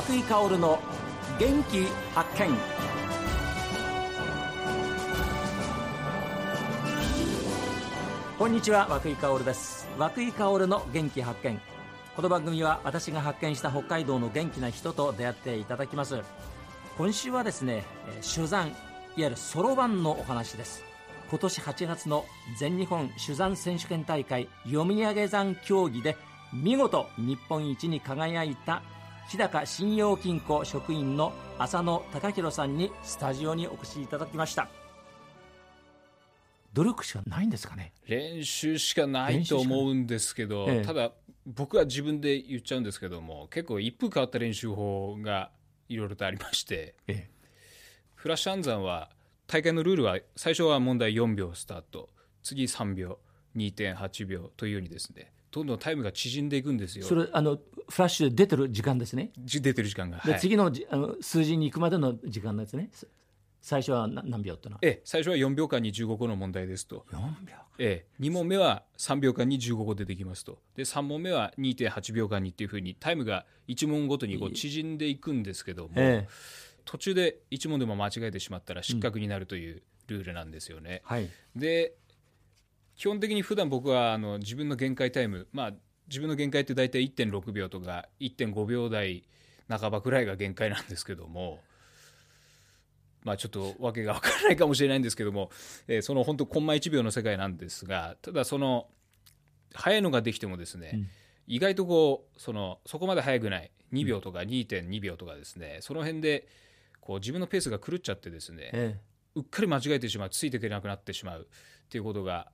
和井薫の元気発見。こんにちは和井薫です。和井薫の元気発見。この番組は私が発見した北海道の元気な人と出会っていただきます。今週はですね手山いわゆるそろばんのお話です。今年8月の全日本手山選手権大会読み上げ山競技で見事日本一に輝いた日高信用金庫職員の浅野貴弘さんにスタジオにお越しいただきました。努力しかないんですかね？練習しかないと思うんですけど、ええ、ただ僕は自分で言っちゃうんですけども結構一風変わった練習法がいろいろとありまして、え、フラッシュ暗算は大会のルールは最初は問題4秒スタート次3秒2.8秒というようにですねどんどんタイムが縮んでいくんですよ。それあのフラッシュで出てる時間ですね。出てる時間が。はい、次のあの数字に行くまでの時間ですね。最初は何秒ってのは。ええ、最初は4秒間に15個の問題ですと。4秒。ええ、2問目は3秒間に15個出てきますと。で3問目は2.8秒間にっていうふうにタイムが1問ごとにこう縮んでいくんですけども、ええ、途中で1問でも間違えてしまったら失格になるというルールなんですよね。うんはい、で基本的に普段僕はあの自分の限界タイム、まあ、自分の限界って大体1.6秒とか1.5秒台半ばくらいが限界なんですけども。まあ、ちょっと訳が分からないかもしれないんですけども、えー、その本当コンマ1秒の世界なんですがただその速いのができてもですね、うん、意外とこうそのそこまで速くない2秒とか2.2秒とかですねその辺でこう自分のペースが狂っちゃってですね、ええ、うっかり間違えてしまうついていけなくなってしまうっていうことが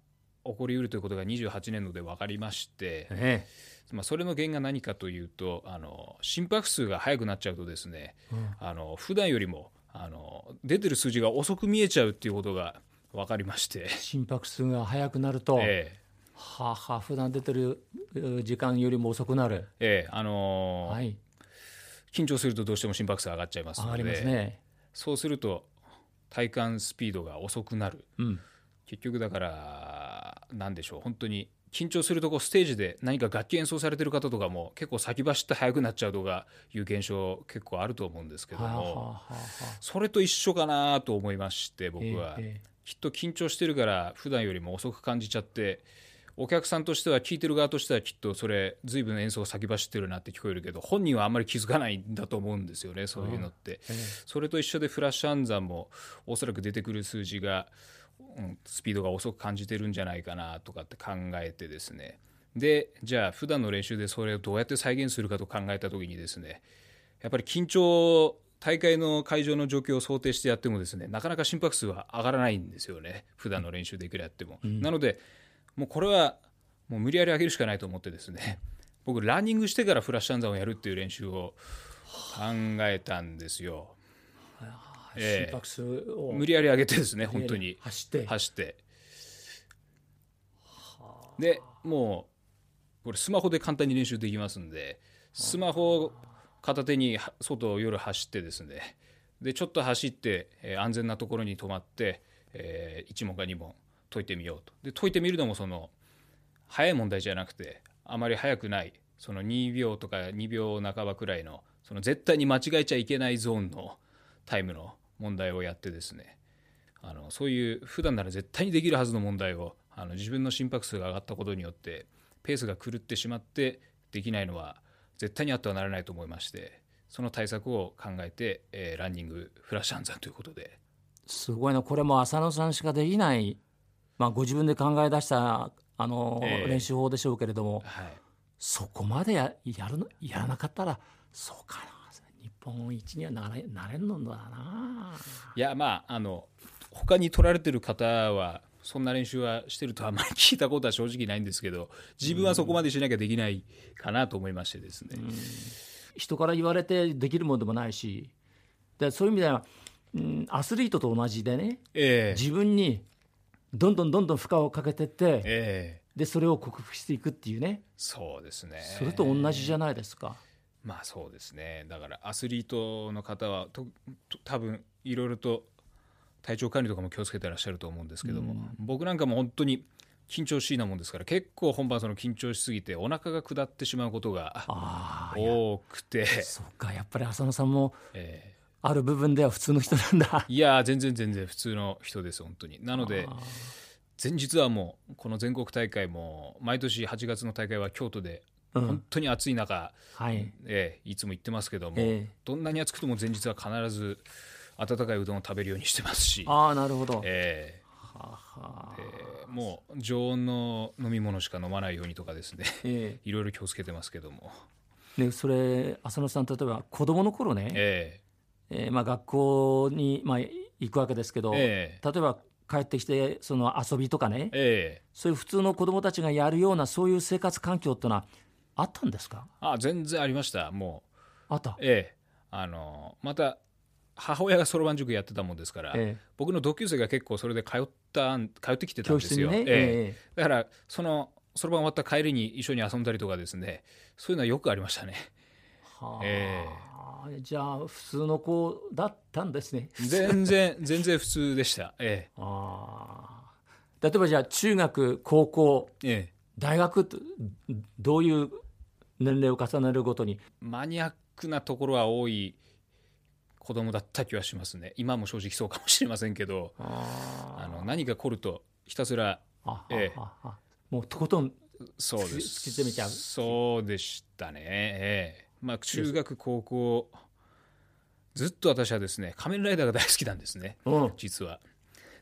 起こりうるということが28年度で分かりまして、ええ、まあ、それの原因が何かというとあの心拍数が速くなっちゃうとですね、うん、あの普段よりもあの出てる数字が遅く見えちゃうっていうことが分かりまして。心拍数が速くなると、ええ、はあ、はあ、普段出てる時間よりも遅くなる、ええあのーはい、緊張するとどうしても心拍数上がっちゃいますので、ね、そうすると体感スピードが遅くなる、うん、結局だから何でしょう。本当に緊張するとこステージで何か楽器演奏されてる方とかも結構先走って速くなっちゃうとかいう現象結構あると思うんですけどもそれと一緒かなと思いまして僕は。きっと緊張してるから普段よりも遅く感じちゃってお客さんとしては聴いてる側としてはきっとそれ随分演奏が先走ってるなって聞こえるけど本人はあんまり気づかないんだと思うんですよねそういうのって。それと一緒でフラッシュ暗算もおそらく出てくる数字がうん、スピードが遅く感じてるんじゃないかなとかって考えてですね。でじゃあ普段の練習でそれをどうやって再現するかと考えた時にですねやっぱり緊張大会の会場の状況を想定してやってもですねなかなか心拍数は上がらないんですよね。普段の練習でいくらやっても、うん、なのでもうこれはもう無理やり上げるしかないと思ってですね 僕ランニングしてからフラッシュ暗算をやるっていう練習を考えたんですよ心拍数を、無理やり上げてですね本当に。走って。走って。でもうこれスマホで簡単に練習できますんでスマホを片手に外を夜走ってですね。でちょっと走って、えー、安全なところに止まって、えー、1問か2問解いてみようと。で解いてみるのもその早い問題じゃなくてあまり早くないその2秒とか2秒半ばくらいのその絶対に間違えちゃいけないゾーンのタイムの問題をやってですねあのそういう普段なら絶対にできるはずの問題をあの自分の心拍数が上がったことによってペースが狂ってしまってできないのは絶対にあってはならないと思いましてその対策を考えて、えー、ランニングフラッシュ暗算ということで。すごいな。これも浅野さんしかできない、まあ、ご自分で考え出したあの、えー、練習法でしょうけれども、はい、そこまでややるやらなかったらそうかな本一にはなれなれんのだな。いやまああの他に取られてる方はそんな練習はしてるとあまり聞いたことは正直ないんですけど自分はそこまでしなきゃできないかなと思いましてですね、人から言われてできるものでもないしでそういう意味では、うん、アスリートと同じでね、えー、自分にどんどんどんどん負荷をかけてって、えー、でそれを克服していくっていうね。そうですね。それと同じじゃないですか。まあそうですね。だからアスリートの方はと多分いろいろと体調管理とかも気をつけてらっしゃると思うんですけども、うん、僕なんかも本当に緊張しいなもんですから結構本番その緊張しすぎてお腹が下ってしまうことが多くて。そっかやっぱり浅野さんも、えー、ある部分では普通の人なんだ。いや全然全然普通の人です本当に。なので前日はもうこの全国大会も毎年8月の大会は京都で本当に暑い中、うん、はい。えー、いつも言ってますけども、えー、どんなに暑くても前日は必ず温かいうどんを食べるようにしてますしあなるほど、えーははえー、もう常温の飲み物しか飲まないようにとかですね、えー、いろいろ気をつけてますけども。でそれ浅野さん例えば子供の頃ね、えーえーまあ、学校に、まあ、行くわけですけど、えー、例えば帰ってきてその遊びとかね、えー、そういう普通の子供たちがやるようなそういう生活環境っていうのはあったんですか？あ全然ありました。もう。あった？ええ。あのまた母親がそろばん塾やってたもんですから、ええ、僕の同級生が結構それで通った通ってきてたんですよ、ね。ええ、だからそのそろばん終わった帰りに一緒に遊んだりとかですね。そういうのはよくありましたね。はあ、ええ、じゃあ普通の子だったんですね。全然全然普通でした。ええ、あ例えばじゃあ中学高校、ええ、大学どういう年齢を重ねるごとに。マニアックなところは多い子供だった気はしますね。今も正直そうかもしれませんけど。あの何か凝るとひたすらええ、もうとことんそうです。突き詰めちゃう。そうでしたね、ええ、まあ中学高校ずっと私はですね仮面ライダーが大好きなんですね、うん、実は。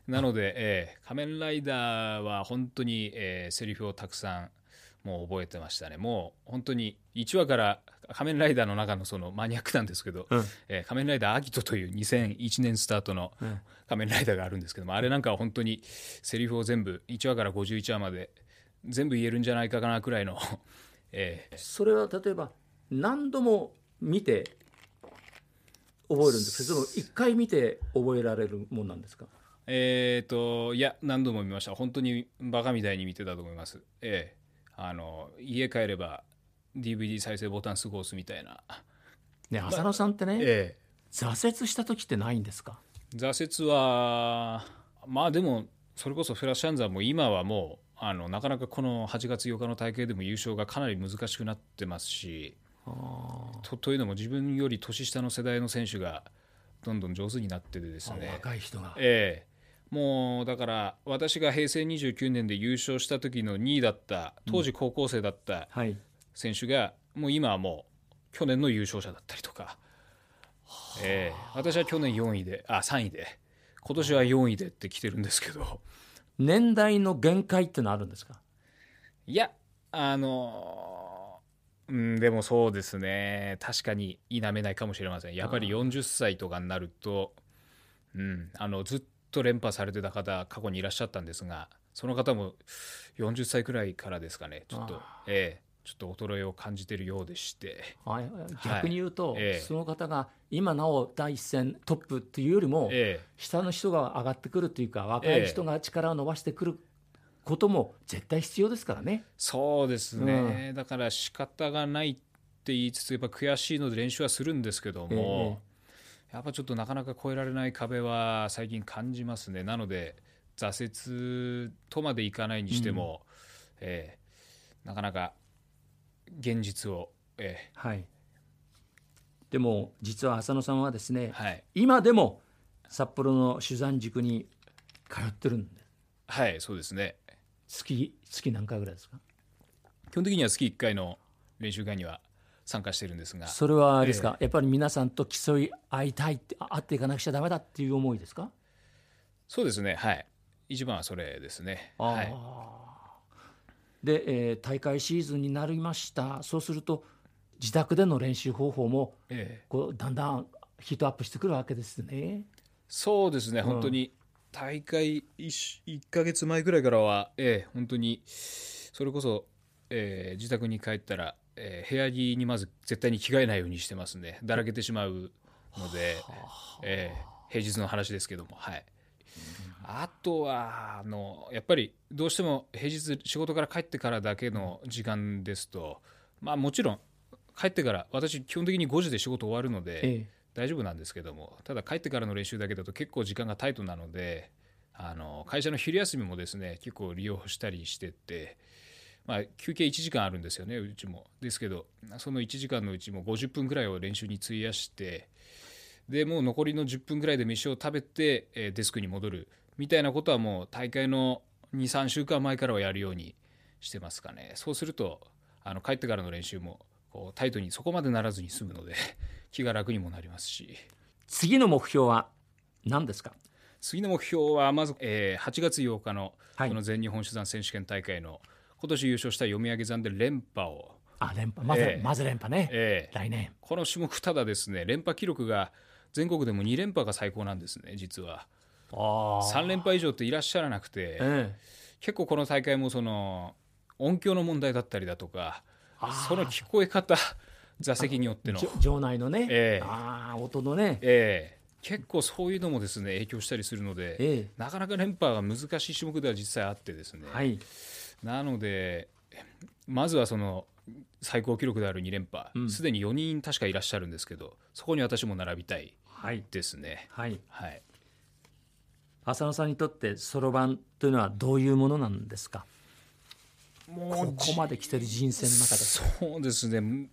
なので、えー、仮面ライダーは本当に、えー、セリフをたくさんもう覚えてましたね。もう本当に1話から仮面ライダーの中のそのマニアックなんですけど、うん、えー、仮面ライダーアギトという2001年スタートの仮面ライダーがあるんですけども、あれなんかは本当にセリフを全部1話から51話まで全部言えるんじゃないかなくらいの えー、それは例えば何度も見て覚えるんですけど1回見て覚えられるもんなんですか？えっ、ー、といや何度も見ました。本当にバカみたいに見てたと思います。ええあの家帰れば DVD 再生ボタンすぐ押すみたいな。ね浅野さんってね、ええ、挫折した時ってないんですか？挫折はまあでもそれこそフラッシュアンザーも今はもうあのなかなかこの8月8日の大会でも優勝がかなり難しくなってますしとというのも自分より年下の世代の選手がどんどん上手になっててですね。若い人が、ええ、もうだから私が平成29年で優勝した時の2位だった当時高校生だった選手が、もう今はもう去年の優勝者だったりとか、えー、私は去年4位であ3位で。今年は4位でって来てるんですけど。年代の限界ってのあるんですか？いやあのうんでもそうですね。確かに否めないかもしれません。やっぱり40歳とかになると、うん、あのずっと連覇されてた方過去にいらっしゃったんですがその方も40歳くらいからですかね。ちょっとええ。ちょっと衰えを感じているようでして、はい、逆に言うと、はい、その方が今なお第一線トップっていうよりも、ええ、下の人が上がってくるというか若い人が力を伸ばしてくることも絶対必要ですからね。そうですね、うん、だから仕方がないって言いつつやっぱ悔しいので練習はするんですけども、えやっぱちょっとなかなか越えられない壁は最近感じますね。なので挫折とまでいかないにしても、うん、えー、なかなか現実を、えー、はい。でも実は浅野さんはですね、はい、今でも札幌の取材塾に通ってるんで。はいそうですね。月月何回ぐらいですか？基本的には月1回の練習会には参加してるんですが。それはですか、えー、やっぱり皆さんと競い合いたいって会っていかなくちゃだめだっていう思いですか？そうですね。はい。一番はそれですね。はい。で、えー、大会シーズンになりました。そうすると自宅での練習方法も、えー、こうだんだんヒートアップしてくるわけですね。そうですね、うん、本当に大会 1, 1か月前ぐらいからは、えー、本当にそれこそ、えー、自宅に帰ったらえー、部屋着にまず絶対に着替えないようにしてますねだらけてしまうので、えー、平日の話ですけどもはい。あとはあのやっぱりどうしても平日仕事から帰ってからだけの時間ですとまあもちろん帰ってから私基本的に5時で仕事終わるので大丈夫なんですけどもただ帰ってからの練習だけだと結構時間がタイトなのであの会社の昼休みもですね結構利用したりしてて、まあ、休憩1時間あるんですよねうちも。ですけどその1時間のうちも50分ぐらいを練習に費やしてでもう残りの10分ぐらいで飯を食べて、えデスクに戻るみたいなことはもう大会の23週間前からはやるようにしてますかね。そうするとあの帰ってからの練習もこうタイトにそこまでならずに済むので 気が楽にもなりますし。次の目標は何ですか？次の目標はまず、えー、8月8日のこの全日本手段選手権大会の今年優勝した読み上げ山で連覇を。あ連覇。まずえー、まず連覇ね、えー、来年。この種目ただですね連覇記録が全国でも2連覇が最高なんですね実は。3連覇以上っていらっしゃらなくて、えー、結構この大会もその音響の問題だったりだとかその聞こえ方座席によっての。場内のね、えー、あ音のね、えー、結構そういうのもですね影響したりするので、えー、なかなか連覇が難しい種目では実際あってですね、はい、なのでまずはその最高記録である2連覇すで、うん、に4人確かいらっしゃるんですけどそこに私も並びたいですね。はい、はい、はい、浅野さんにとってそろばんというのはどういうものなんですか？もうここまで来てる人生の中でそうですね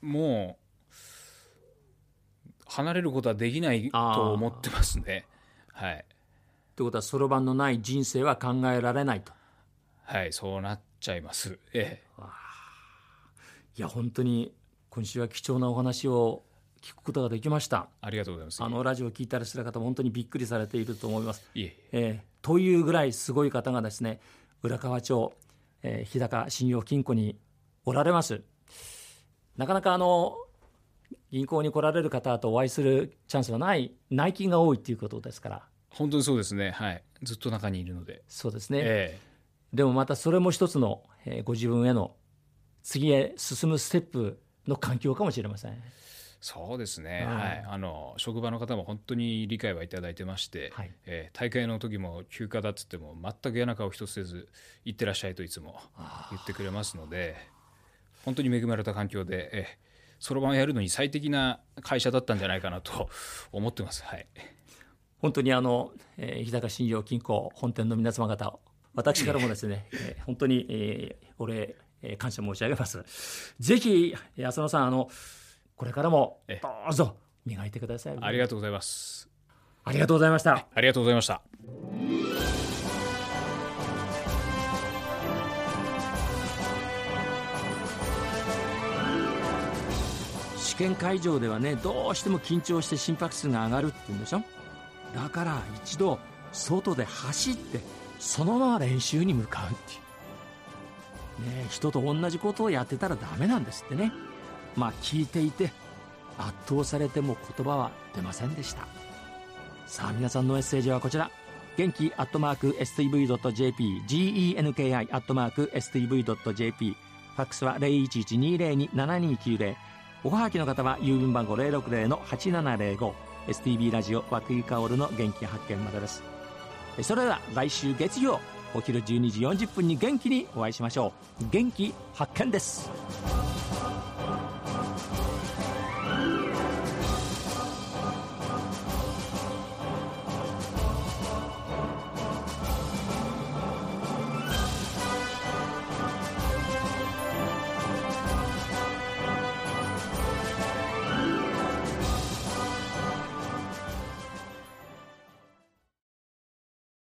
もう離れることはできないと思ってますね。はい。ということはそろばんのない人生は考えられないと。はいそうなっちゃいます。ええ。いや本当に今週は貴重なお話を聞くことができました。ありがとうございます。あのラジオを聞いたりする方も本当にびっくりされていると思います。いええ。ー、というぐらいすごい方がですね浦河町、えー、日高信用金庫におられます。なかなかあの銀行に来られる方とお会いするチャンスはない内勤が多いということですから。本当にそうですね。はい。ずっと中にいるので。そうですね、えー、でもまたそれも一つの、えー、ご自分への次へ進むステップの環境かもしれません。そうですね、はい、あの職場の方も本当に理解はいただいてまして、はい、えー、大会の時も休暇だっつっても全く嫌な顔一つせず行ってらっしゃいといつも言ってくれますので本当に恵まれた環境で、えー、そろばんをやるのに最適な会社だったんじゃないかなと 思ってます。はい、本当にあの、えー、日高信用金庫本店の皆様方私からもですね、えー、本当に、えー、お礼、えー、感謝申し上げます。ぜひ浅野さんあのこれからもどうぞ磨いてください。ありがとうございます。ありがとうございました。ありがとうございました。験会場ではねどうしても緊張して心拍数が上がるって言うんでしょ？だから一度外で走ってそのまま練習に向かうっていう。ね人と同じことをやってたらダメなんですってね。まあ聞いていて圧倒されても言葉は出ませんでした。さあ皆さんのメッセージはこちら。元気アットマーク STV.jp genki アットマーク STV.jp ファックスは0112027290おはがきの方は郵便番号060-8705 STB ラジオ和久井薫の元気発見までです。それでは来週月曜お昼12時40分に元気にお会いしましょう。元気発見です。